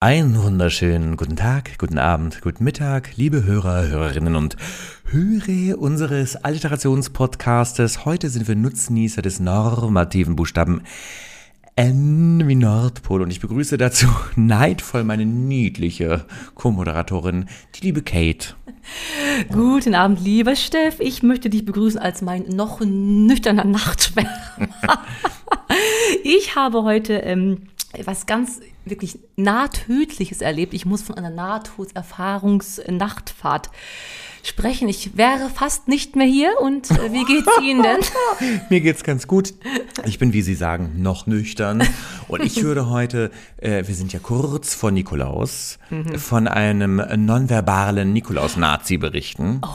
Einen wunderschönen guten Tag, guten Abend, guten Mittag, liebe Hörer, Hörerinnen und Hörer unseres Alliterationspodcastes. Heute sind wir Nutznießer des normativen Buchstaben N wie Nordpol und ich begrüße dazu neidvoll meine niedliche Co-Moderatorin, die liebe Kate. Guten Abend, lieber Steff. Ich möchte dich begrüßen als mein noch nüchterner Nachtschwärmer. ich habe heute ähm, was ganz wirklich nahtödliches erlebt. Ich muss von einer Nahtoderfahrungsnachtfahrt sprechen. Ich wäre fast nicht mehr hier und äh, wie geht's Ihnen denn? Mir geht's ganz gut. Ich bin, wie Sie sagen, noch nüchtern. Und ich würde heute, äh, wir sind ja kurz vor Nikolaus, Mhm. von einem nonverbalen Nikolaus-Nazi berichten. Oh,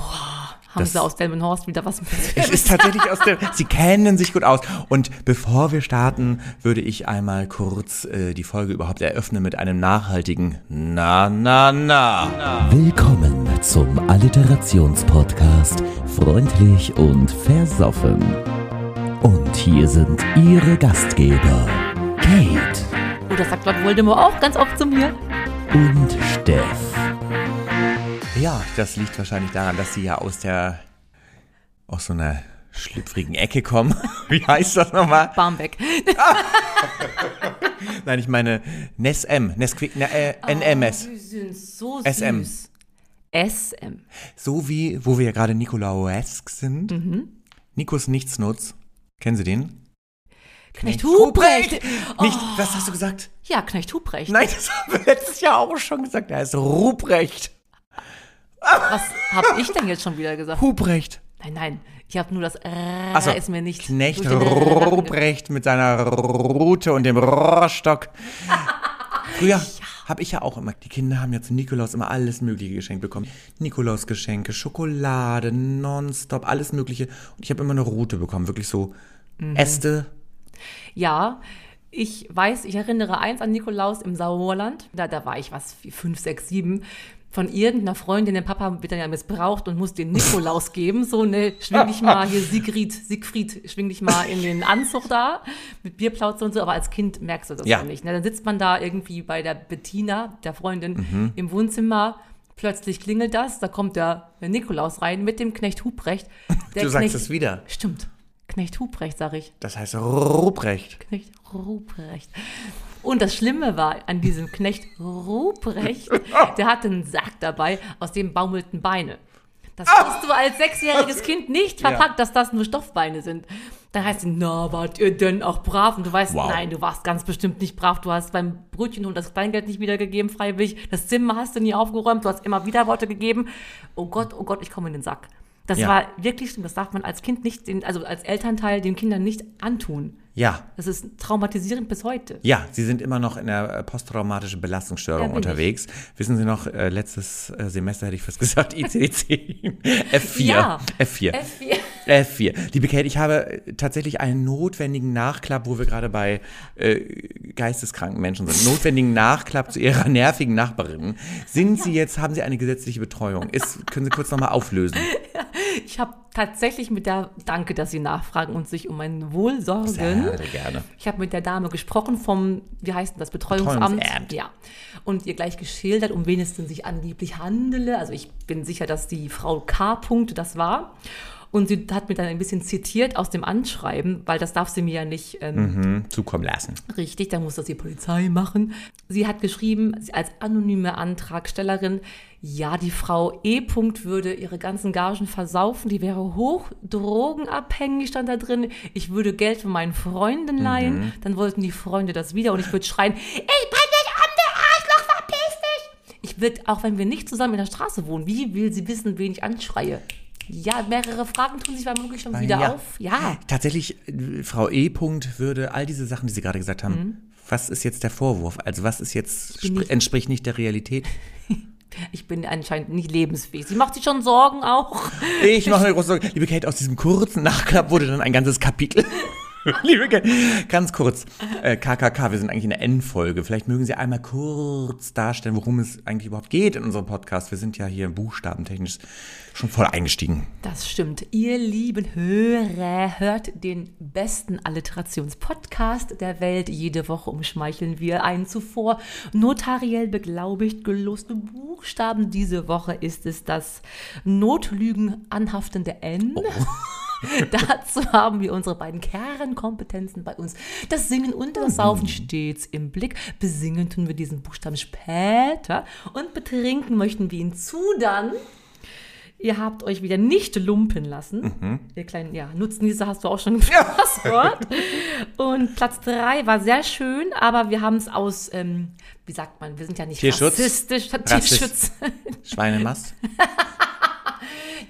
Haben Sie aus Delmenhorst wieder was Es ist tatsächlich aus der. Sie kennen sich gut aus. Und bevor wir starten, würde ich einmal kurz äh, die Folge überhaupt eröffnen mit einem nachhaltigen Na, na, na. Willkommen zum Alliterationspodcast Freundlich und Versoffen. Und hier sind Ihre Gastgeber Kate Oh, das sagt Lord Voldemort auch ganz oft zu mir. und Steff. Ja, das liegt wahrscheinlich daran, dass Sie ja aus der. aus so einer schlüpfrigen Ecke kommen. Wie heißt das nochmal? Barmbek. Nein, ich meine NESM, Nesquik, ne, äh, NMS. Oh, sind so SM. süß. SM. So wie, wo wir ja gerade Nikolauesk sind. Mhm. Nikos Nichtsnutz. Kennen Sie den? Knecht Huprecht. Nicht, was hast du gesagt? Ja, Knecht Huprecht. Nein, das haben wir letztes Jahr auch schon gesagt. Er heißt Ruprecht. Was habe ich denn jetzt schon wieder gesagt? Huprecht. Nein, nein. Ich habe nur das R so, ist mir nicht. Knecht Ruprecht mit seiner Rute und dem Rohrstock. Früher habe ich ja auch immer, die Kinder haben ja zu Nikolaus immer alles Mögliche geschenkt bekommen. Nikolausgeschenke, Schokolade, nonstop, alles Mögliche. Und ich habe immer eine Rute bekommen, wirklich so Mhm. Äste. Ja, ich weiß, ich erinnere eins an Nikolaus im Sauerland. Da, da war ich was, fünf, sechs, sieben. Von irgendeiner Freundin, der Papa wird dann ja missbraucht und muss den Nikolaus geben. So, ne, schwing dich mal hier, Sigrid, Siegfried, schwing dich mal in den Anzug da mit Bierplauze und so. Aber als Kind merkst du das Ja. nicht. Ne? Dann sitzt man da irgendwie bei der Bettina, der Freundin, Mhm. im Wohnzimmer. Plötzlich klingelt das, da kommt der, Nikolaus rein mit dem Knecht Huprecht. Der Du sagst Knecht- es wieder. Stimmt. Knecht Huprecht, sag ich. Das heißt Ruprecht. Knecht Ruprecht. Und das Schlimme war an diesem Knecht Ruprecht, der hatte einen Sack dabei, aus dem baumelten Beine. Das wusstest du als sechsjähriges Kind nicht verpackt, dass das nur Stoffbeine sind. Dann heißt es, na, wart ihr denn auch brav? Und du weißt, Wow. nein, du warst ganz bestimmt nicht brav. Du hast beim Brötchen und das Kleingeld nicht wiedergegeben, freiwillig. Das Zimmer hast du nie aufgeräumt. Du hast immer wieder Worte gegeben. Oh Gott, oh Gott, ich komme in den Sack. Das Ja. war wirklich schlimm. Das darf man als Kind nicht, den, also als Elternteil den Kindern nicht antun. Ja, Das ist traumatisierend bis heute. ja, Sie sind immer noch in der äh, posttraumatischen Belastungsstörung Ja, unterwegs. Wissen Sie noch, äh, letztes äh, Semester hätte ich fast gesagt, ICC. F4. Ja. F4. F4. F4. Liebe Kate, ich habe äh, tatsächlich einen notwendigen Nachklapp, wo wir gerade bei äh, geisteskranken Menschen sind. Notwendigen Nachklapp zu Ihrer nervigen Nachbarin. Sind Sie jetzt, haben Sie eine gesetzliche Betreuung? Ist, können Sie kurz nochmal auflösen? Ich habe tatsächlich mit der, danke, dass Sie nachfragen und sich um mein Wohl sorgen. Sehr gerne. Ich habe mit der Dame gesprochen vom, wie heißt denn das, Betreuungsamt. Betreuungsamt. Ja. Und ihr gleich geschildert, um wen es denn sich angeblich handele. Also ich bin sicher, dass die Frau K. Punkt das war. Und sie hat mir dann ein bisschen zitiert aus dem Anschreiben, weil das darf sie mir ja nicht ähm, Hm, zukommen lassen. Richtig, dann muss das die Polizei machen. Sie hat geschrieben, als anonyme Antragstellerin, ja, die Frau E. -Punkt würde ihre ganzen Gagen versaufen, die wäre hoch drogenabhängig, stand da drin. Ich würde Geld von meinen Freunden leihen, dann wollten die Freunde das wieder und ich würde schreien, ich bring dich um, du Arschloch, verpiss dich! Ich würde, auch wenn wir nicht zusammen in der Straße wohnen, wie will sie wissen, wen ich anschreie? Ja, mehrere Fragen tun sich womöglich schon wieder ja. auf. Ja. Tatsächlich, äh, Frau E. Punkt würde all diese Sachen, die Sie gerade gesagt haben, was ist jetzt der Vorwurf? Also was ist jetzt, nicht- entspricht nicht der Realität? Ich bin anscheinend nicht lebensfähig. Sie macht sich schon Sorgen auch. Ich mache mir große Sorgen. Liebe Kate, aus diesem kurzen Nachklapp wurde dann ein ganzes Kapitel. Liebe Kate, ganz kurz, äh, KKK, wir sind eigentlich in der Endfolge. Vielleicht mögen Sie einmal kurz darstellen, worum es eigentlich überhaupt geht in unserem Podcast. Wir sind ja hier buchstabentechnisch schon voll eingestiegen. Das stimmt. Ihr lieben Hörer hört den besten Alliterationspodcast der Welt. Jede Woche umschmeicheln wir einen zuvor notariell beglaubigt geloste Buchstaben. Diese Woche ist es das Notlügen anhaftende N. Dazu haben wir unsere beiden Kernkompetenzen bei uns. Das Singen und das Saufen stets im Blick. Besingen tun wir diesen Buchstaben später und betrinken möchten wir ihn zu dann. Ihr habt euch wieder nicht lumpen lassen. Ihr kleinen, ja, Nutznießer hast du auch schon das Wort. Und Platz drei war sehr schön, aber wir haben es aus, ähm, wie sagt man, wir sind ja nicht Tierschutz? rassistisch. Rassist- Tierschutz. Schweinemast?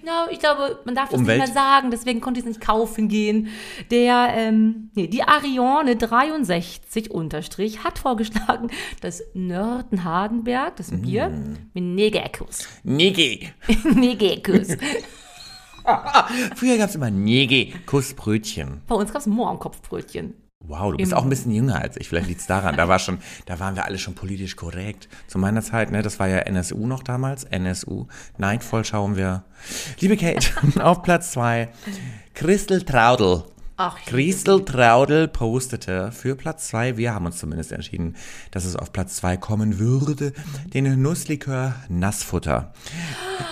Ja, ich glaube, man darf das Umwelt? nicht mehr sagen, deswegen konnte ich es nicht kaufen gehen. Der, ähm, nee, die Ariane 63 unterstrich hat vorgeschlagen, das Nörten-Hardenberg, das Mm. Bier, mit Negerkuss. Niggi. Negerkuss. Früher gab es immer Niggi, Kussbrötchen. Bei uns gab es Mohrenkopfbrötchen. Wow, du bist Im- auch ein bisschen jünger als ich. Vielleicht liegt's daran. Da war schon, da waren wir alle schon politisch korrekt. Zu meiner Zeit, ne, das war ja NSU noch damals. NSU. Neidvoll schauen wir. Liebe Kate, auf Platz zwei. Christel Traudel. Ach, Christel Traudel postete für Platz zwei. Wir haben uns zumindest entschieden, dass es auf Platz zwei kommen würde. Den Nusslikör Nassfutter.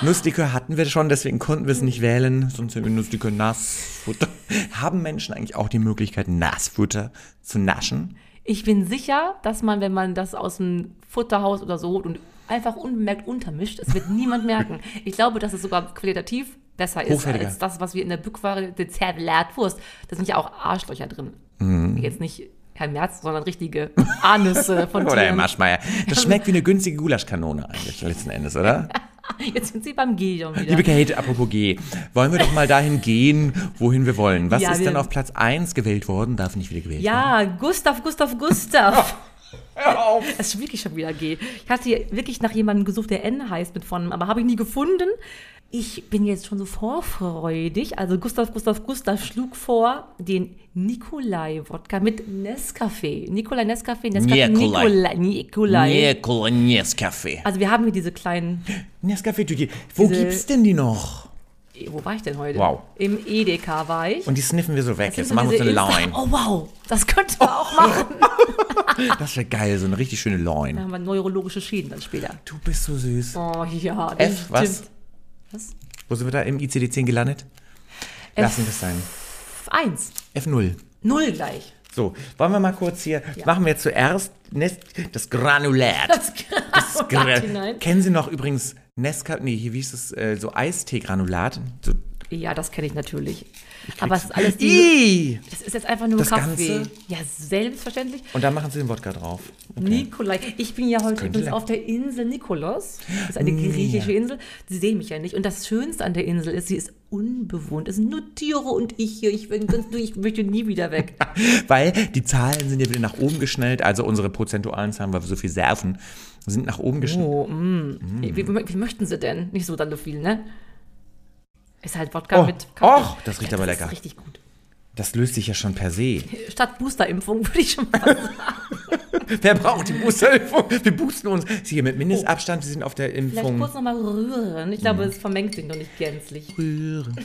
Nusslikör hatten wir schon, deswegen konnten wir es nicht wählen. Sonst sind wir Nusslikör Nassfutter. Haben Menschen eigentlich auch die Möglichkeit, Nassfutter zu naschen? Ich bin sicher, dass man, wenn man das aus dem Futterhaus oder so holt und einfach unbemerkt untermischt, es wird niemand merken. Ich glaube, dass es sogar qualitativ besser ist als das, was wir in der Bückware, der Zervelatwurst, da sind ja auch Arschlöcher drin. Mhm. Jetzt nicht Herr Merz, sondern richtige Anüsse von Oder Herr Tieren. Maschmeyer. Das schmeckt wie eine günstige Gulaschkanone eigentlich letzten Endes, oder? Jetzt sind sie beim G schon wieder. Liebe Kate, apropos G, wollen wir doch mal dahin gehen, wohin wir wollen. Was Ja, ist denn auf Platz 1 gewählt worden? Darf nicht wieder gewählt werden? ja, Gustav, Gustav, Gustav. Es ist wirklich schon wieder G. Ich hatte hier wirklich nach jemandem gesucht, der N heißt mit vorne, aber habe ich nie gefunden. Ich bin jetzt schon so vorfreudig. Also Gustav, Gustav, Gustav schlug vor den Nikolai-Wodka mit Nescafé. Nikolai Nescafé, Nescafé, Nikolai. Nikolai. Nikolai. Nescafé. Also wir haben hier diese kleinen, Nescafé-Tüte. Wo Diese- gibt's denn die noch? Wo war ich denn heute? Wow. Im Edeka war ich. Und die sniffen wir so weg. Das Jetzt sind machen wir uns eine Line. Oh wow, das könnten wir auch machen. Das wäre geil, so eine richtig schöne Line. haben wir neurologische Schäden dann später. Du bist so süß. Oh ja, das F, was? Was? Wo sind wir da im ICD-10 gelandet? Lassen wir es sein. Eins. F0. Null gleich. So, wollen wir mal kurz hier, machen wir zuerst Nes das Granulat. Das Das Granulat Gra hinein. Kennen Sie noch übrigens Nesca, nee, hier wie ist es, äh, so Eistee-Granulat? So, Ja, das kenne ich natürlich. Aber es ist alles die. Das ist jetzt einfach nur Das Kaffee. Ganze? Ja, selbstverständlich. Und dann machen Sie den Wodka drauf. Nikolai. Ich bin ja heute übrigens auf der Insel Nikolos. Das ist eine Mm, griechische. Insel. Sie sehen mich ja nicht. Und das Schönste an der Insel ist, sie ist unbewohnt. Es sind nur Tiere und ich hier. Ich, bin ich möchte nie wieder weg. Weil die Zahlen sind ja wieder nach oben geschnellt, also unsere prozentualen Zahlen, weil wir so viel surfen, sind nach oben geschnellt. Oh, mm. Wie, wie, wie möchten sie denn? Nicht so dann so viel, ne? Ist halt Wodka Oh, mit Kaffee. och, das riecht aber das lecker. Ist richtig gut. Das löst sich ja schon per se. Statt Boosterimpfung würde ich schon mal sagen. Wer braucht die Boosterimpfung? Wir boosten uns. Sie hier mit Mindestabstand, wir sind auf der Vielleicht Impfung. kurz nochmal rühren. Ich glaube, Mhm. es vermengt sich noch nicht gänzlich. Rühren.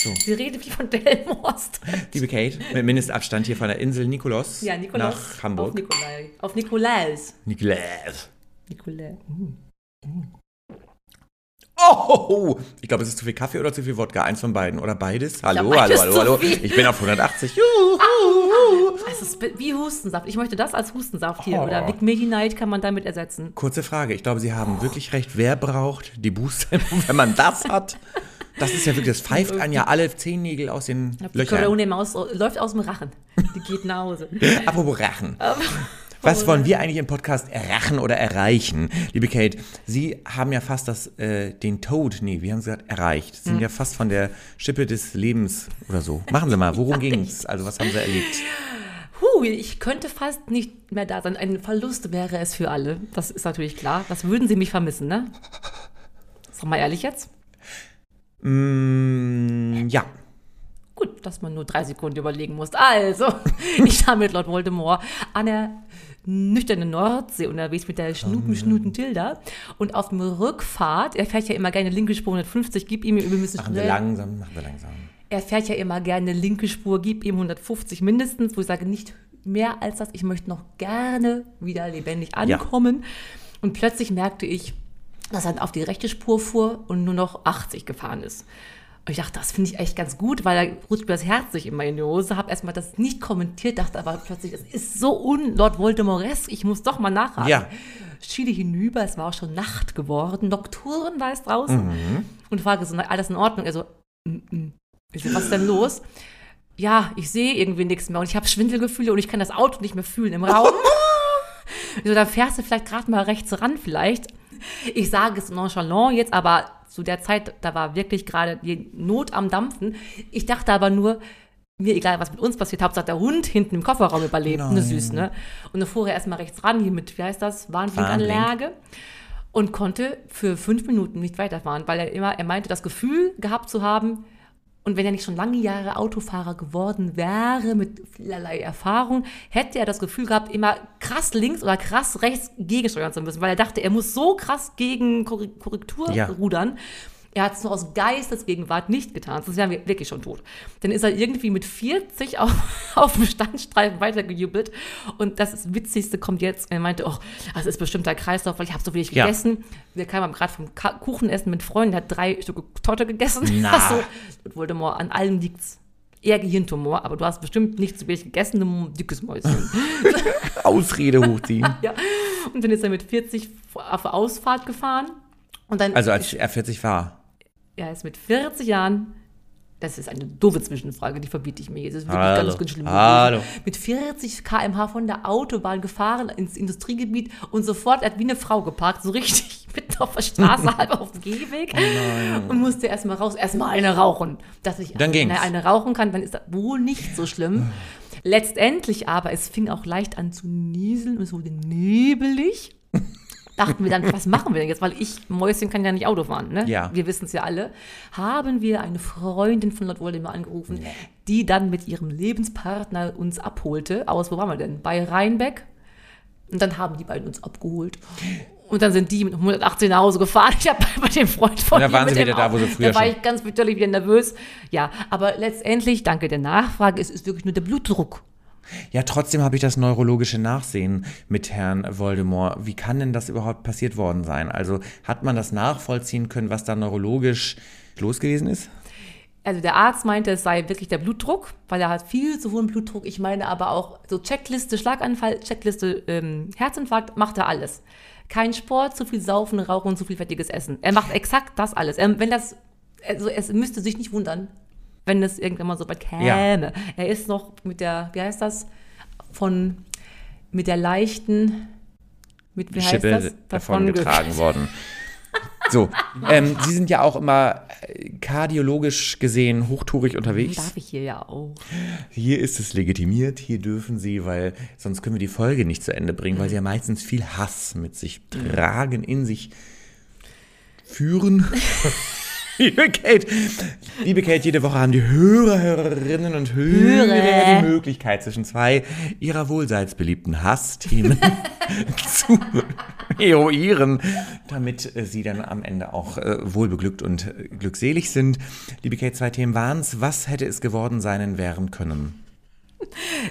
Sie redet wie von Delmhorst. Liebe Kate, mit Mindestabstand hier von der Insel Nikolos Ja, Nikolaus. nach Auf Hamburg. Nikolai. Auf Nikolaus. Nikolaus. Nikolai. Oh, ich glaube, es ist zu viel Kaffee oder zu viel Wodka. Eins von beiden oder beides. Hallo, beides hallo, hallo, hallo. Ich bin auf 180. Juhu. Es ist wie Hustensaft. Ich möchte das als Hustensaft hier. Oh. Oder Vic Medi Night kann man damit ersetzen. Kurze Frage. Ich glaube, Sie haben wirklich recht. Wer braucht die Boosterimpfung, wenn man das hat? Das ist ja wirklich, das pfeift an ja alle Zehennägel aus den Die Löchern. Corona-Maus läuft aus dem Rachen. Die geht nach Hause. Apropos Rachen. Was wollen wir eigentlich im Podcast errachen oder erreichen? Liebe Kate, Sie haben ja fast das, äh, den Tod, nee, wie haben Sie gesagt, erreicht. Sie sind ja fast von der Schippe des Lebens oder so. Machen Sie mal, worum ging's? Also was haben Sie erlebt? Puh, ich könnte fast nicht mehr da sein. Ein Verlust wäre es für alle. Das ist natürlich klar. Das würden sie mich vermissen, ne? Sag mal ehrlich jetzt. Mm, ja, Gut, dass man nur drei Sekunden überlegen muss. Also, ich war mit Lord Voldemort an der nüchternen Nordsee unterwegs mit der Schnupen, Schnuten Tilda. Und auf dem Rückfahrt, er fährt ja immer gerne linke Spur 150, gib ihm, wir müssen Machen wir schnell. langsam, machen wir langsam. Er fährt ja immer gerne linke Spur, gib ihm 150 mindestens, wo ich sage, nicht mehr als das. Ich möchte noch gerne wieder lebendig ankommen. Und plötzlich merkte ich, dass er auf die rechte Spur fuhr und nur noch 80 gefahren ist. Und ich dachte, das finde ich echt ganz gut, weil da rutscht mir das Herz sich immer in die Hose. Habe erstmal das nicht kommentiert, dachte aber plötzlich, es ist so un Lord Voldemortesk, ich muss doch mal nachhaken. Ja. Schiele hinüber, es war auch schon Nacht geworden, Nocturen war es draußen. Und frage so, alles in Ordnung? Also, ich so, was ist denn los? Ja, ich sehe irgendwie nichts mehr und ich habe Schwindelgefühle und ich kann das Auto nicht mehr fühlen im Raum. So, dann fährst du vielleicht gerade mal rechts ran vielleicht. Ich sage es nonchalant jetzt, aber zu der Zeit, da war wirklich gerade die Not am Dampfen. Ich dachte aber nur, mir egal, was mit uns passiert, Hauptsache der Hund hinten im Kofferraum überlebt. Ne, süß, ne? Und dann fuhr er erstmal rechts ran, hier mit, wie heißt das, Warnblinkanlage. Und konnte für fünf Minuten nicht weiterfahren, weil er immer, er meinte, das Gefühl gehabt zu haben, und wenn er nicht schon lange Jahre Autofahrer geworden wäre, mit vielerlei Erfahrung, hätte er das Gefühl gehabt, immer krass links oder krass rechts gegensteuern zu müssen, weil er dachte, er muss so krass gegen Korre- Korrektur Ja. rudern. Er hat es nur aus Geistesgegenwart nicht getan, sonst wären wir wirklich schon tot. Dann ist er irgendwie mit 40 auf, auf dem Standstreifen weitergejubelt. Und das Witzigste kommt jetzt. Er meinte, oh, das ist bestimmt der Kreislauf, weil ich habe so wenig Ja. gegessen. Wir kamen gerade vom Ka Kuchenessen mit Freunden, der hat drei Stücke Torte gegessen. Na. so, und Voldemort, an allem liegt's. Eher Gehirntumor, aber du hast bestimmt nicht zu wenig gegessen, du dickes Mäuschen. Ausrede hochziehen. ja. Und dann ist er mit 40 auf Ausfahrt gefahren. Und dann Also als er 40 war. Er ist mit 40 Jahren, das ist eine doofe Zwischenfrage, die verbiete ich mir jetzt. Das ist wirklich Hallo. ganz, ganz schlimm. Hallo. Mit 40 km/h von der Autobahn gefahren ins Industriegebiet und sofort, er hat wie eine Frau geparkt, so richtig mitten auf der Straße, halb auf dem Gehweg. und musste erstmal raus, erstmal eine rauchen. Dass ich, Dann wenn ging's. er eine rauchen kann, dann ist das wohl nicht so schlimm. Letztendlich aber, es fing auch leicht an zu nieseln und es wurde nebelig dachten wir dann, was machen wir denn jetzt? Weil ich, Mäuschen, kann ja nicht Auto fahren, ne? Ja. Wir wissen es ja alle. Haben wir eine Freundin von Lord Voldemort angerufen, die dann mit ihrem Lebenspartner uns abholte. Aus, wo waren wir denn? Bei Rheinbeck. Und dann haben die beiden uns abgeholt. Und dann sind die mit 118 nach Hause gefahren. Ich habe bei dem Freund von da waren sie wieder da, wo sie früher Da war ich ganz natürlich wieder nervös. Ja, aber letztendlich, danke der Nachfrage, es ist wirklich nur der Blutdruck. Ja, trotzdem habe ich das neurologische Nachsehen mit Herrn Voldemort. Wie kann denn das überhaupt passiert worden sein? Also hat man das nachvollziehen können, was da neurologisch los gewesen ist? Also der Arzt meinte, es sei wirklich der Blutdruck, weil er hat viel zu hohen Blutdruck. Ich meine aber auch so Checkliste Schlaganfall, Checkliste ähm, Herzinfarkt, macht er alles. Kein Sport, zu viel Saufen, Rauchen zu viel fettiges Essen. Er macht exakt das alles. Ähm, wenn das, also es müsste sich nicht wundern, wenn es irgendwann mal so weit käme. Ja. Er ist noch mit der, wie heißt das, von, mit der leichten, mit, wie heißt Schippe das? davon getragen worden. So, ähm, Sie sind ja auch immer äh, kardiologisch gesehen hochtourig unterwegs. Darf ich hier ja auch. Hier ist es legitimiert, hier dürfen Sie, weil sonst können wir die Folge nicht zu Ende bringen, weil Sie ja meistens viel Hass mit sich tragen, in sich führen. Liebe Kate, liebe Kate, jede Woche haben die Hörer, Hörerinnen und Hörer Hörer. die Möglichkeit, zwischen zwei ihrer wohlseitsbeliebten Hassthemen zu eruieren, damit äh, sie dann am Ende auch äh, wohlbeglückt und äh, glückselig sind. Liebe Kate, zwei Themen waren's. Was hätte es geworden sein wären können?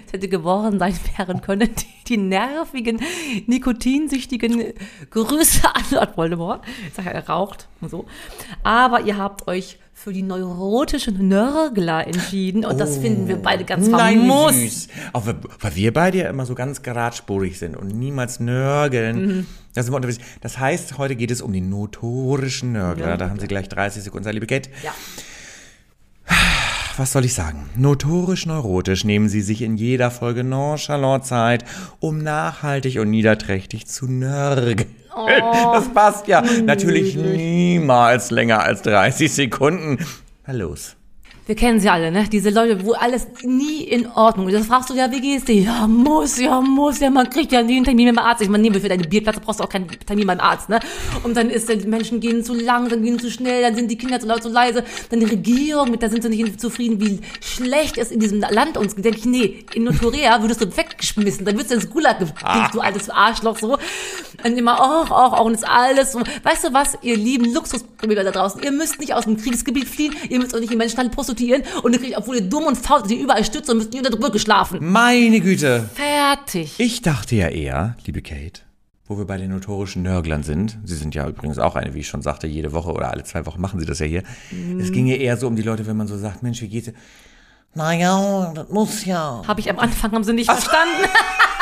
Es hätte geworden sein wären können, die, die nervigen, nikotinsüchtigen Grüße an Lord Voldemort. Ich sage er raucht und so. Aber ihr habt euch für die neurotischen Nörgler entschieden und das finden wir beide ganz Nein, famos. süß. Auch weil, wir beide ja immer so ganz geradspurig sind und niemals nörgeln. Da sind wir unterwegs. Das heißt, heute geht es um die notorischen Nörgler. Ja, da haben Sie gleich 30 Sekunden, liebe Kate. Ja. Was soll ich sagen? Notorisch neurotisch nehmen sie sich in jeder Folge nonchalant Zeit, um nachhaltig und niederträchtig zu nörgeln. Das passt ja. Natürlich niemals länger als 30 Sekunden. Na los. Wir kennen sie alle, ne? Diese Leute, wo alles nie in Ordnung ist. Das fragst du, ja, wie geht's dir? Ja, muss, ja, muss, ja, man kriegt ja nie einen Termin beim Arzt. Ich meine, nee, für deine Bierplatz brauchst du auch keinen Termin beim Arzt, ne? Und dann ist, die Menschen gehen zu lang, dann gehen zu schnell, dann sind die Kinder zu laut, zu leise. Dann die Regierung, mit der sind sie nicht zufrieden, wie schlecht es in diesem Land uns geht. Denke ich, nee, in Nordkorea würdest du weggeschmissen, dann würdest du ins Gulag gepinkt, du altes Arschloch, so. Und immer, auch, auch, auch, und ist alles so. Weißt du was, ihr lieben Luxusprobleme da draußen, ihr müsst nicht aus dem Kriegsgebiet fliehen, ihr müsst auch nicht in Menschenhandel prostituieren und ihr kriegt, obwohl ihr dumm und faul seid, ihr überall stützt und müsst ihr unter der Brücke schlafen. Meine Güte. Fertig. Ich dachte ja eher, liebe Kate, wo wir bei den notorischen Nörglern sind, Sie sind ja übrigens auch eine, wie ich schon sagte, jede Woche oder alle zwei Wochen machen Sie das ja hier. Es ging ja eher so um die Leute, wenn man so sagt, Mensch, wie geht's dir? Naja, das muss ja. Habe ich am Anfang, haben sie nicht verstanden.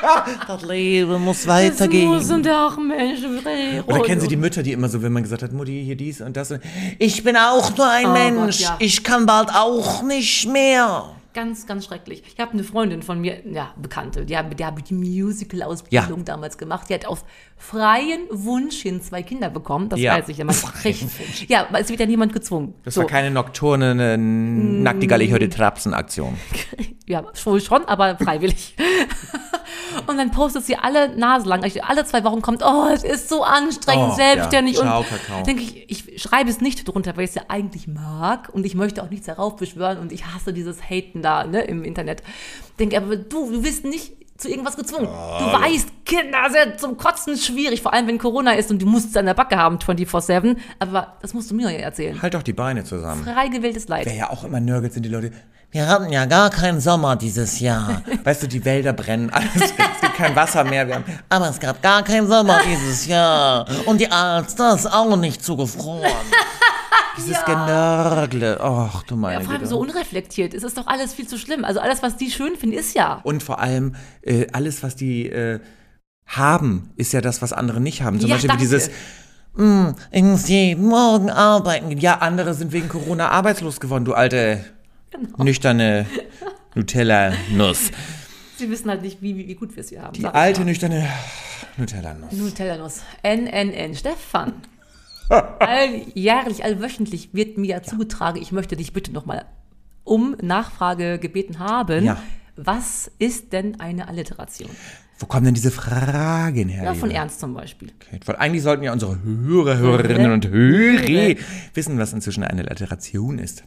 Das Leben muss Das weitergehen. muss und auch Menschen Oder kennen Sie die Mütter, die immer so, wenn man gesagt hat, Mutti, hier dies und das. und- Ich bin auch nur ein Oh Mensch. Gott, ja. Ich kann bald auch nicht mehr. Ganz, ganz schrecklich. Ich habe eine Freundin von mir, ja, Bekannte, die hat, die die Musical-Ausbildung Ja. damals gemacht. Die hat auf freien Wunsch hin zwei Kinder bekommen. Das Ja. weiß ich ja. Man kriegt, ja, aber es wird ja niemand gezwungen. Das so. war keine nocturne, eine Nacktigal, ich heute Trapsen-Aktion. Ja, wohl schon, aber freiwillig. Und dann postet sie alle Nase lang, also alle zwei Wochen kommt, oh, es ist so anstrengend, Oh, selbstständig. ja. Ciao, und Kakao. denke ich, ich schreibe es nicht drunter, weil ich es ja eigentlich mag und ich möchte auch nichts darauf beschwören und ich hasse dieses Haten da ne, im Internet. Denke aber, du, du bist nicht zu irgendwas gezwungen. du weißt, Kinder sind zum Kotzen schwierig, vor allem wenn Corona ist und du musst es an der Backe haben 24-7. Aber das musst du mir ja erzählen. Halt doch die Beine zusammen. Frei gewähltes Leid. Wer ja auch immer nörgelt, sind die Leute. Wir hatten ja gar keinen Sommer dieses Jahr. Weißt du, die Wälder brennen, alles, es gibt kein Wasser mehr. Wir haben, aber es gab gar keinen Sommer dieses Jahr. Und die Alster ist auch nicht zugefroren. Dieses Genörgle. Ach, du meine Ja, vor allem Güte. so unreflektiert. Es ist doch alles viel zu schlimm. Also alles, was die schön finden, ist ja. Und vor allem, äh, alles, was die äh, haben, ist ja das, was andere nicht haben. Zum Ja, Beispiel danke. dieses, "Mm, ich muss jeden Morgen arbeiten. gehen." Ja, andere sind wegen Corona arbeitslos geworden, du alte, Genau. nüchterne Nutella-Nuss. Sie wissen halt nicht, wie, wie, wie gut wir es hier haben. Die alte, nüchterne Nutella-Nuss. Nutella-Nuss. NNN. Stefan. Alljährlich, allwöchentlich wird mir ja zugetragen, ich möchte dich bitte nochmal um Nachfrage gebeten haben. Ja. Was ist denn eine Alliteration? Wo kommen denn diese Fragen her? Ja, von Ernst zum Beispiel. Kate? Weil eigentlich sollten ja unsere Hörer, Hörerinnen und Hörer wissen, was inzwischen eine Alliteration ist.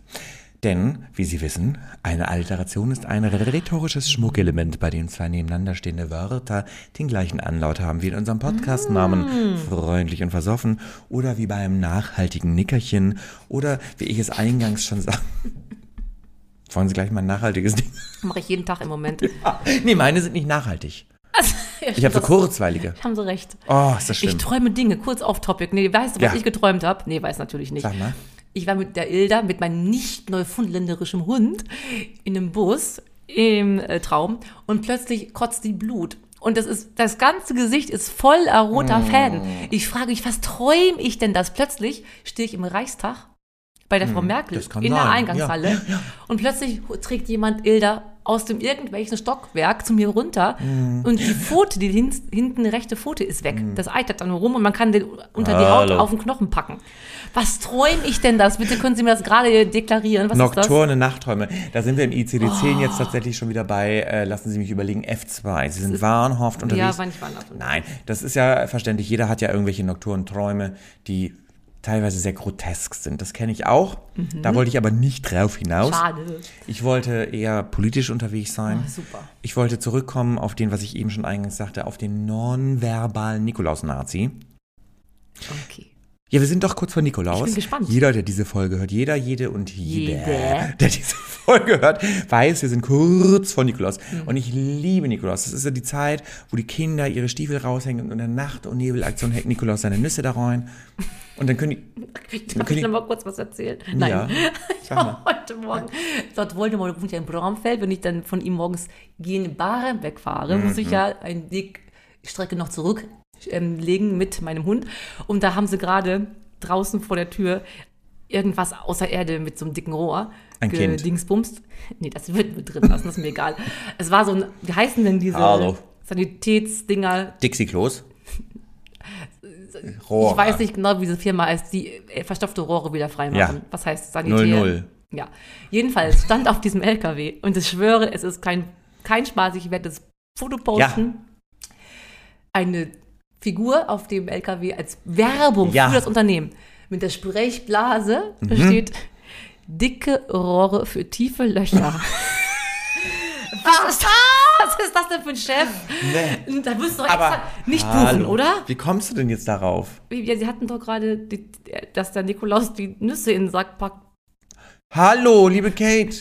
Denn, wie Sie wissen, eine Alliteration ist ein rhetorisches Schmuckelement, bei dem zwei nebeneinander stehende Wörter den gleichen Anlaut haben wie in unserem Podcastnamen freundlich und versoffen oder wie beim nachhaltigen Nickerchen oder wie ich es eingangs schon sagte. Wollen Sie gleich mal ein nachhaltiges Ding? Mache ich jeden Tag im Moment. Nee, meine sind nicht nachhaltig. Ich habe so kurzweilige. Haben Sie recht. Oh, ist das schlimm. Ich träume Dinge, kurz off topic. Nee, weißt du, was Ja. ich geträumt habe? Nee, weiß natürlich nicht. Sag mal. Ich war mit der Ilda, mit meinem nicht neufundländerischen Hund, in einem Bus im äh, Traum und plötzlich kotzt die Blut. Und das ist, das ganze Gesicht ist voller roter Mm. Fäden. Ich frage mich, was träume ich denn das? Plötzlich stehe ich im Reichstag bei der Frau Merkel Mm, das kann in der sein. Eingangshalle Ja, ja, und plötzlich trägt jemand Ilda aus dem irgendwelchen Stockwerk zu mir runter Mm. und die Pfote, die hin, hinten rechte Pfote ist weg. Das eitert dann rum und man kann den unter die Haut Hallo. auf den Knochen packen. Was träume ich denn das? Bitte können Sie mir das gerade deklarieren. Was Nocturne Nachträume. Da sind wir im ICD-10 Oh. jetzt tatsächlich schon wieder bei, äh, lassen Sie mich überlegen, F2. Sie sind wahnhaft unterwegs. Ja, war nicht wahnhaft. Nein, das ist ja verständlich. Jeder hat ja irgendwelche nocturnen Träume, die teilweise sehr grotesk sind. Das kenne ich auch. Da wollte ich aber nicht drauf hinaus. Mhm. Schade. Ich wollte eher politisch unterwegs sein. Oh, super. Ich wollte zurückkommen auf den, was ich eben schon eingangs sagte, auf den nonverbalen Nikolaus-Nazi. Okay. Ja, wir sind doch kurz vor Nikolaus. Ich bin gespannt. Jeder, der diese Folge hört, jeder, jede und jeder, Jede. der diese Folge hört, weiß, wir sind kurz vor Nikolaus. Mhm. Und ich liebe Nikolaus. Das ist ja die Zeit, wo die Kinder ihre Stiefel raushängen und in der Nacht- und Nebelaktion hängt Nikolaus seine Nüsse da rein. Und dann können die, Darf können ich die noch mal kurz was erzählen? Ja, Nein. Ich sag mal. war heute Morgen, dort Voldemort wohnt ja in Bramfeld, wenn ich dann von ihm morgens gegen Barem wegfahre, muss Mhm. ich ja eine Weg Strecke noch zurück ähm, legen mit meinem Hund. Und da haben sie gerade draußen vor der Tür irgendwas außer Erde mit so einem dicken Rohr. Ein Kind. Dingsbumst. Nee, das wird mit drin lassen, das ist mir egal. Es war so ein, wie heißen denn diese Hallo. Sanitätsdinger? Dixie-Klos. Rohr. Ich weiß nicht genau, wie diese Firma heißt, die äh, verstopfte Rohre wieder freimachen. Ja. Was heißt Sanitär? 00. Ja, jedenfalls stand auf diesem LKW und ich schwöre, es ist kein, kein Spaß, ich werde das Foto posten. Eine Figur auf dem LKW als Werbung Ja. für das Unternehmen. Mit der Sprechblase Mhm. steht dicke Rohre für tiefe Löcher. was, was ist das denn für ein Chef? Nee. Da wirst du doch Aber extra nicht buchen, hallo. oder? Wie kommst du denn jetzt darauf? Ja, sie hatten doch gerade, die, dass der Nikolaus die Nüsse in den Sack packt. Hallo, liebe Kate.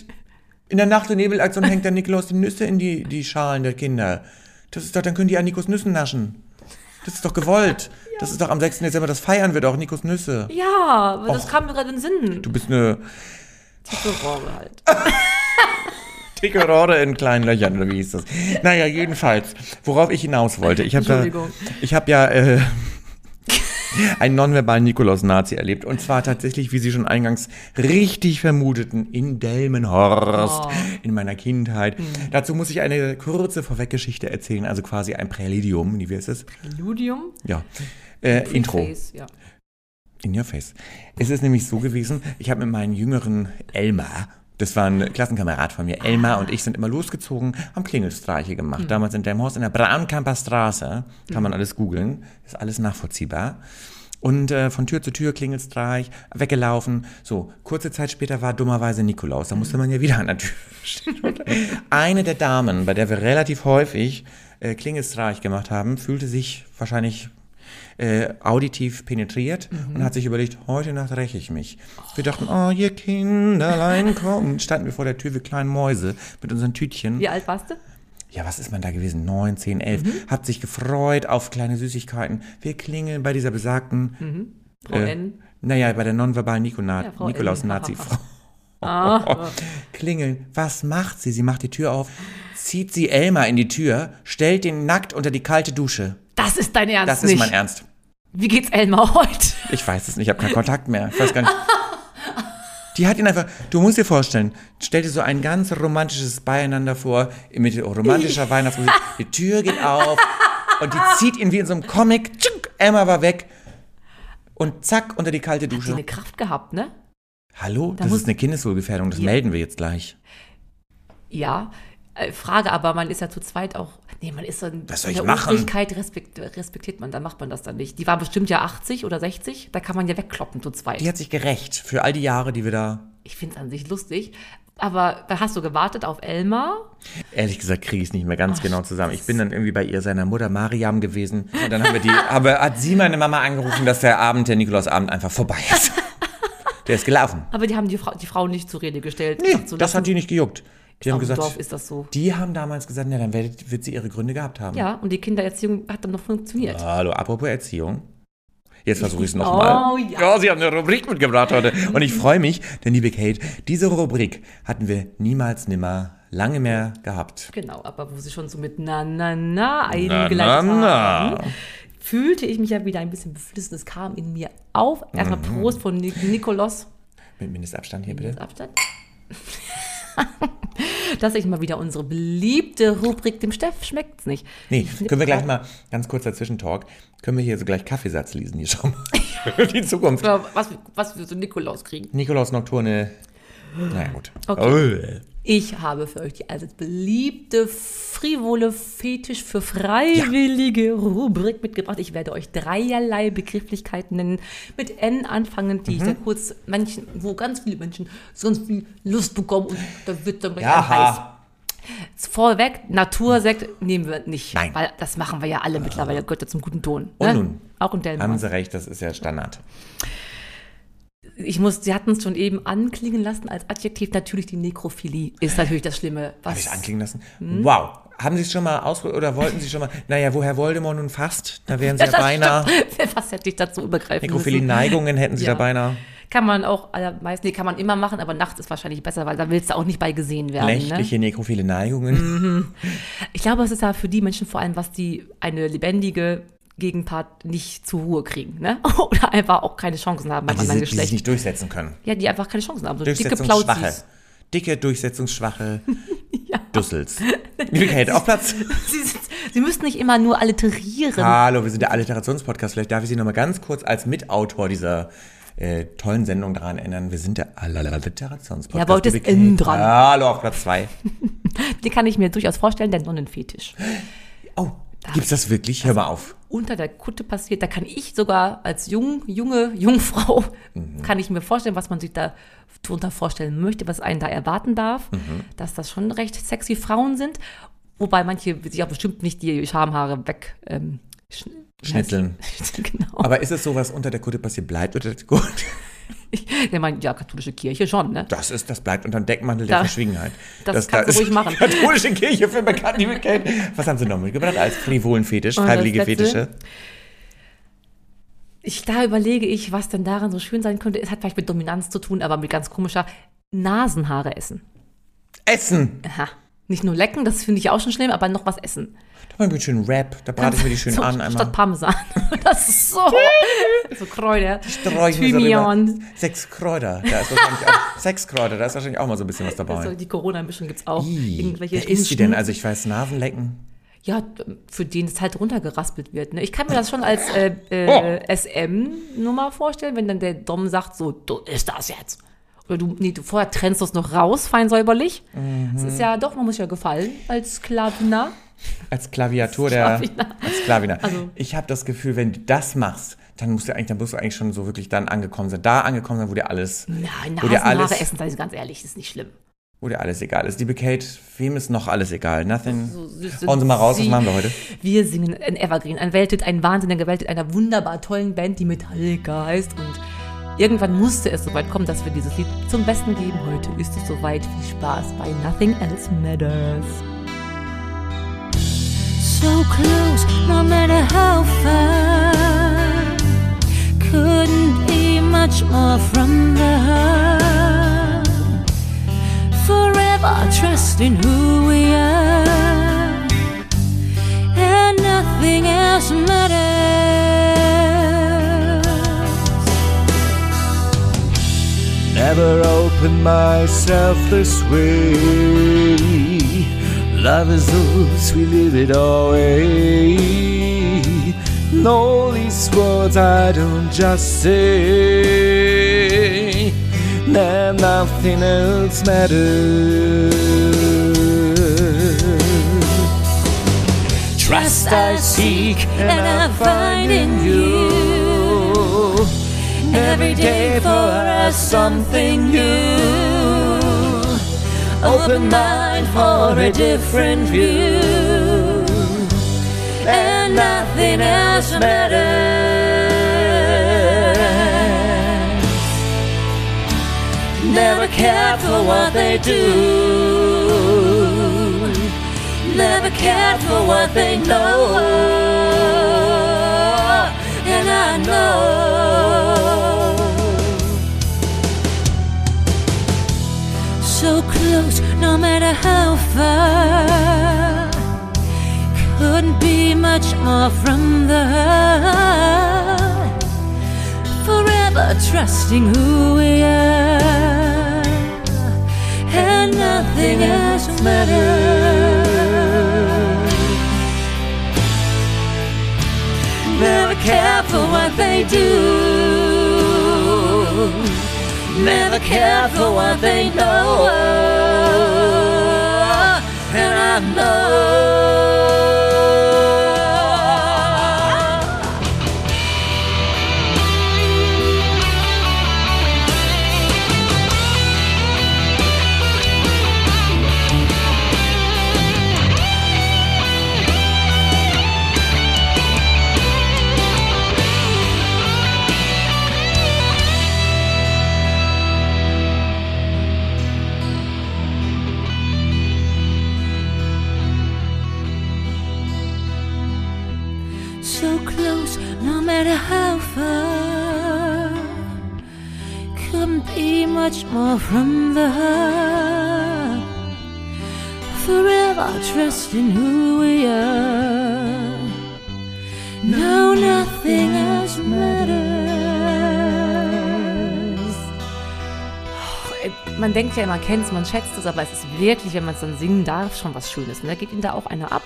In der Nacht- und Nebelaktion hängt der Nikolaus die Nüsse in die, die Schalen der Kinder. Das ist doch, dann können die an Nikos Nüssen naschen. Das ist doch gewollt. Das ist doch am 6. Dezember, das feiern wir doch, Nikos Nüsse. Ja, aber das kam mir gerade in den Sinn. Du bist eine Dicke Rohre halt. dicke Rohre in kleinen Löchern, oder wie hieß das? Naja, jedenfalls, worauf ich hinaus wollte. Ich habe Entschuldigung. ich habe ja äh, einen nonverbalen Nikolaus-Nazi erlebt. Und zwar tatsächlich, wie Sie schon eingangs richtig vermuteten, in Delmenhorst, Oh. in meiner Kindheit. Dazu muss ich eine kurze Vorweggeschichte erzählen, also quasi ein Präludium. Wie heißt es? Preludium. Ja. Äh, Intro. Face, ja. In your face. Es ist nämlich so gewesen, ich habe mit meinem jüngeren Elmar, das war ein Klassenkamerad von mir, Elmar und ich sind immer losgezogen, haben Klingelstreiche gemacht. Damals in Delmhorst in der Braunkamper Straße. Kann man alles googeln. Ist alles nachvollziehbar. Und äh, von Tür zu Tür Klingelstreich, weggelaufen. So, kurze Zeit später war dummerweise Nikolaus. Da musste man ja wieder an der Tür stehen. Eine der Damen, bei der wir relativ häufig äh, Klingelstreich gemacht haben, fühlte sich wahrscheinlich äh, auditiv penetriert und hat sich überlegt, heute Nacht räche ich mich. Wir dachten, oh, ihr Kinderlein kommt. Standen wir vor der Tür wie kleine Mäuse mit unseren Tütchen. Wie alt warst du? Ja, was ist man da gewesen? Neun, zehn, elf. Hat sich gefreut auf kleine Süßigkeiten. Wir klingeln bei dieser besagten, Frau Äh, N. naja, bei der nonverbalen Nikona Ja, Frau Nikolaus-Nazi. N. Frau Ah, Klingeln. Was macht sie? Sie macht die Tür auf, zieht sie Elmar in die Tür, stellt ihn nackt unter die kalte Dusche. Das ist dein Ernst Das nicht. ist mein Ernst. Wie geht's Elmar heute? Ich weiß es nicht, ich habe keinen Kontakt mehr. Ich weiß gar nicht. Die hat ihn einfach, du musst dir vorstellen, stell dir so ein ganz romantisches Beieinander vor, mit romantischer Weihnachtsmusik. Die Tür geht auf und die zieht ihn wie in so einem Comic. Tschunk, Emma war weg und zack, unter die kalte Die Dusche. eine Kraft gehabt, ne? Hallo, Da das ist eine Kindeswohlgefährdung, das Ja. melden wir jetzt gleich. Ja. Äh, Frage, aber man ist ja zu zweit auch. Nee, man ist so in, Was soll ich machen? Obrigkeit respekt, respektiert man, dann macht man das dann nicht. Die war bestimmt ja 80 oder 60, da kann man ja wegkloppen zu zweit. Die hat sich gerecht für all die Jahre, die wir da, Ich finde es an sich lustig. Aber da hast du gewartet auf Elmar? ehrlich gesagt, kriege ich es nicht mehr ganz genau zusammen. Ich bin dann irgendwie bei ihr, seiner Mutter Mariam gewesen und dann haben wir die, aber hat sie meine Mama angerufen, dass der Abend, der Nikolausabend einfach vorbei ist. Der ist gelaufen. Aber die haben die Frau, die Frau nicht zur Rede gestellt. Nee, Ach, das hat die nicht gejuckt. Die haben gesagt, Dorf ist das so. die haben damals gesagt, ja, dann wird, wird sie ihre Gründe gehabt haben. Ja, und die Kindererziehung hat dann noch funktioniert. Hallo, apropos Erziehung. Jetzt versuche ich es nochmal. Oh, ja. Sie haben eine Rubrik mitgebracht heute. Und ich freue mich, denn liebe Kate, diese Rubrik hatten wir niemals nimmer lange mehr gehabt. Genau, aber wo sie schon so mit na na na Na, eingeleitet na, na. haben, fühlte ich mich ja wieder ein bisschen beflissen. Es kam in mir auf. Erstmal Mhm. Prost von Nik Nikolaus. Mit Mindestabstand hier bitte. Mit Abstand. Dass ich mal wieder unsere beliebte Rubrik, dem Steff schmeckt's nicht. Nee, können wir gleich mal, ganz kurzer Zwischentalk, können wir hier so gleich Kaffeesatz lesen hier schon mal. Für die Zukunft. Was, was wir so Nikolaus kriegen. Nikolaus Nocturne. Naja, gut. Okay. Ich habe für euch die allseits beliebte, frivole Fetisch für freiwillige Rubrik mitgebracht. Ich werde euch dreierlei Begrifflichkeiten nennen, mit N anfangen, die ich Mhm. sehr kurz, Menschen, wo ganz viele Menschen sonst viel Lust bekommen und da wird dann Ja, heiß. Vorweg, Natursekt nehmen wir nicht, Nein. weil das machen wir ja alle mittlerweile, gehört ja zum guten Ton. Und ne? nun? Auch in Haben Delmar. Sie recht, das ist ja Standard. Ich muss, Sie hatten es schon eben anklingen lassen als Adjektiv, natürlich die Nekrophilie ist natürlich das Schlimme. Was Habe ich es anklingen lassen? Hm? Wow. Haben Sie es schon mal ausprobiert oder wollten Sie schon mal? Naja, wo Herr Voldemort nun fasst, da wären Sie ja, das beinahe. stimmt. Was hätte ich dazu übergreifen? Nekrophilie-Neigungen hätten Sie Ja. da beinahe. Kann man auch allermeist, nee, kann man immer machen, aber nachts ist wahrscheinlich besser, weil da willst du auch nicht bei gesehen werden. Ne? Nächtliche nekrophile Neigungen. Ich glaube, es ist ja für die Menschen vor allem, was die eine lebendige Gegenpart nicht zur Ruhe kriegen, ne? Oder einfach auch keine Chancen haben beim die, anderen sie- die sich Geschlecht. nicht durchsetzen können. Ja, die einfach keine Chancen haben. So dicke Durchsetzungsschwache. Plauzis. Dicke, durchsetzungsschwache Dussels. Liebe Kate, auf Platz. Sie, sind- sie müssen nicht immer nur alliterieren. Hallo, wir sind der Alliterationspodcast. Vielleicht darf ich Sie noch mal ganz kurz als Mitautor dieser äh, tollen Sendung daran erinnern, wir sind der Alliterationspodcast. Ja, aber heute ist innen dran. Hallo, auf Platz zwei. Den kann ich mir durchaus vorstellen, der Nonnenfetisch. Oh, gibt's das wirklich? Hör mal auf. Unter der Kutte passiert, da kann ich sogar als jung, junge Jungfrau, Mhm. kann ich mir vorstellen, was man sich da drunter vorstellen möchte, was einen da erwarten darf, Mhm. dass das schon recht sexy Frauen sind, wobei manche sich auch bestimmt nicht die Schamhaare weg ähm, schn- Schnitzeln. genau. Aber ist es so, was unter der Kutte passiert, bleibt unter der Kutte? Ich, ich meine, ja, katholische Kirche schon, ne? Das ist, das bleibt unter dem Deckmantel der Da- Verschwiegenheit. das kannst du ist ruhig machen. Katholische Kirche für bekannt, liebe Kate. Was haben sie noch mitgebracht als frivolen Fetisch, Und das freiwillige? Fetische? Ich, da überlege ich, was denn daran so schön sein könnte. Es hat vielleicht mit Dominanz zu tun, aber mit ganz komischer Nasenhaare essen. Essen. Aha. Nicht nur lecken, das finde ich auch schon schlimm, aber noch was essen. Da mal ein schön Rap, da brate ich mir die schön so, an einmal. Statt Parmesan. Das ist so. so Kräuter. Ich mir so Thymian. Sechs Kräuter, da ist wahrscheinlich auch, sechs Kräuter, da ist wahrscheinlich auch mal so ein bisschen was dabei. Also die Corona-Mischung gibt es auch. Ih, Irgendwelche Wer ist die denn? Also ich weiß, Nasenlecken. Ja, für den es halt runtergeraspelt wird. Ne? Ich kann mir das schon als äh, Oh. äh, SM-Nummer vorstellen, wenn dann der Dom sagt, so, du isst das jetzt. Oder du, nee, du vorher trennst du es noch raus, fein säuberlich. Das ist ja doch, man muss ja gefallen als Sklavina. Als Klaviatur der. Als Sklavina. Also- ich habe das Gefühl, wenn du das machst, dann musst du eigentlich, dann musst du eigentlich schon so wirklich dann angekommen sein. Da angekommen sein, wo dir alles, Nein, wo dir alles, essen, sag ich ganz ehrlich, ist nicht schlimm. wo dir alles egal ist. Liebe Kate, wem ist noch alles egal? Nothing. So Hauen Sie mal raus, was machen wir heute? Wir singen ein Evergreen, ein Welthit, ein wahnsinniger Welthit einer wunderbar tollen Band, die Metallica heißt. Und irgendwann musste es soweit kommen, dass wir dieses Lied zum Besten geben. Heute ist es soweit. Viel Spaß bei Nothing Else Matters. so close, no matter how far. Couldn't be much more from the heart. Forever trusting who we are, and nothing else matters. Never opened myself this way. Love is loose, we live it away. No, these words I don't just say. Then nothing else matters. Trust I seek and I find in you. Every day for us something new. Open mind for a different view. And nothing else matters. Never cared for what they do. Never cared for what they know. And I know. So close, no matter how far. Couldn't be much more from the heart. Forever trusting who we are. And nothing else matters. Never care for what they do. Never care for what they know. And I know. Close, no matter how far. Couldn't be much more from the heart. Forever trusting who we are. No, nothing else matters. Man denkt ja, man kennt es, man schätzt es, aber es ist wirklich, wenn man es dann singen darf, schon was Schönes. Ne? Geht Ihnen da auch einer ab?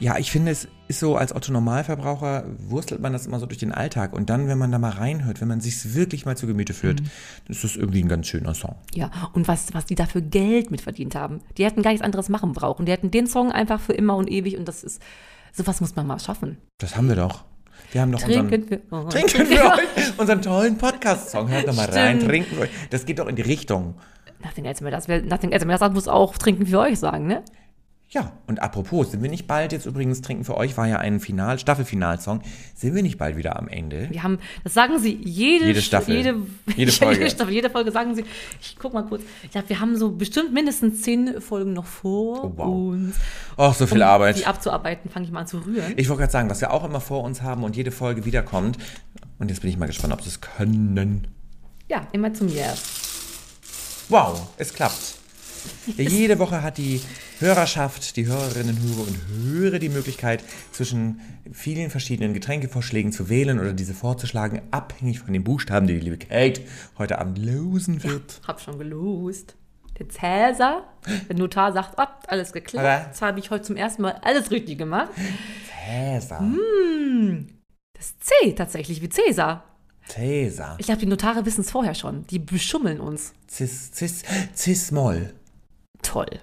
Ja, ich finde, es ist so, als Otto Normalverbraucher wurstelt man das immer so durch den Alltag. Und dann, wenn man da mal reinhört, wenn man sich wirklich mal zu Gemüte führt, Mhm. ist das irgendwie ein ganz schöner Song. Ja, und was, was die dafür Geld mitverdient haben. Die hätten gar nichts anderes machen brauchen. Die hätten den Song einfach für immer und ewig und das ist, sowas muss man mal schaffen. Das haben wir doch. Wir haben doch Trinken unseren, wir, oh. Trinken für euch, unseren tollen Podcast-Song. Hört doch mal rein, Stimmt. trinken für euch. Das geht doch in die Richtung. Nothing else matters. Nothing else matters muss auch Trinken für euch sagen, ne? Ja, und apropos, sind wir nicht bald jetzt übrigens Trinken für euch, war ja ein Final, Staffelfinalsong. Sind wir nicht bald wieder am Ende? Wir haben, das sagen sie jede, Jede Staffel. Jede, Jede Folge. Jede, Staffel, jede Folge sagen sie. Ich guck mal kurz. Ich glaube, wir haben so bestimmt mindestens zehn Folgen noch vor Oh, wow. uns. Och, so viel Um Arbeit. Die abzuarbeiten, fange ich mal an zu rühren. Ich wollte gerade sagen, was wir auch immer vor uns haben und jede Folge wiederkommt. Und jetzt bin ich mal gespannt, ob sie es können. Ja, immer zu mir. Wow, es klappt. Ja, jede Woche hat die Hörerschaft, die Hörerinnen, Hörer und Hörer die Möglichkeit, zwischen vielen verschiedenen Getränkevorschlägen zu wählen oder diese vorzuschlagen, abhängig von den Buchstaben, die die liebe Kate heute Abend losen wird. Hab schon gelost. Der Cäsar, der Notar sagt, oh, alles geklappt. Jetzt habe ich heute zum ersten Mal alles richtig gemacht. Cäsar. Das C tatsächlich, wie Cäsar. Cäsar. Ich glaube, die Notare wissen es vorher schon. Die beschummeln uns. Cis, Cis, Cis-Moll. Toll.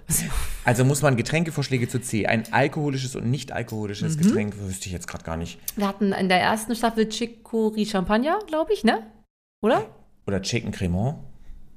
Also muss man Getränkevorschläge zu C. Ein alkoholisches und nicht alkoholisches Mhm. Getränk wüsste ich jetzt gerade gar nicht. Wir hatten in der ersten Staffel Chicory Champagner, glaube ich, ne? Oder? Oder Chicken Cremant.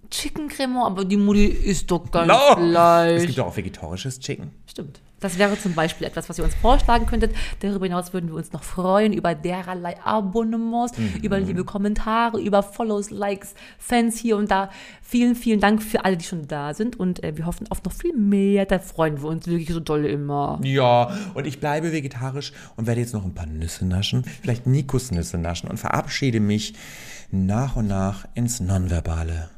Chicken Cremant, aber die Mutti ist doch ganz No. Es leicht. gibt auch vegetarisches Chicken. Stimmt. Das wäre zum Beispiel etwas, was ihr uns vorschlagen könntet. Darüber hinaus würden wir uns noch freuen über dererlei Abonnements, über liebe Kommentare, über Follows, Likes, Fans hier und da. Vielen, vielen Dank für alle, die schon da sind und äh, wir hoffen auf noch viel mehr. Da freuen wir uns wirklich so doll immer. Ja, und ich bleibe vegetarisch und werde jetzt noch ein paar Nüsse naschen, vielleicht Nikosnüsse naschen und verabschiede mich nach und nach ins Nonverbale.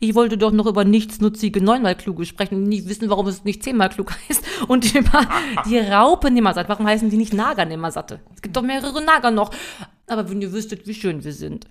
Ich wollte doch noch über nichtsnutzige neunmal kluge sprechen und nicht wissen, warum es nicht zehnmal klug heißt. Und über die Raupen-Nimmersatt. Warum heißen die nicht Nager-Nimmersatte? Es gibt doch mehrere Nager noch. Aber wenn ihr wüsstet, wie schön wir sind.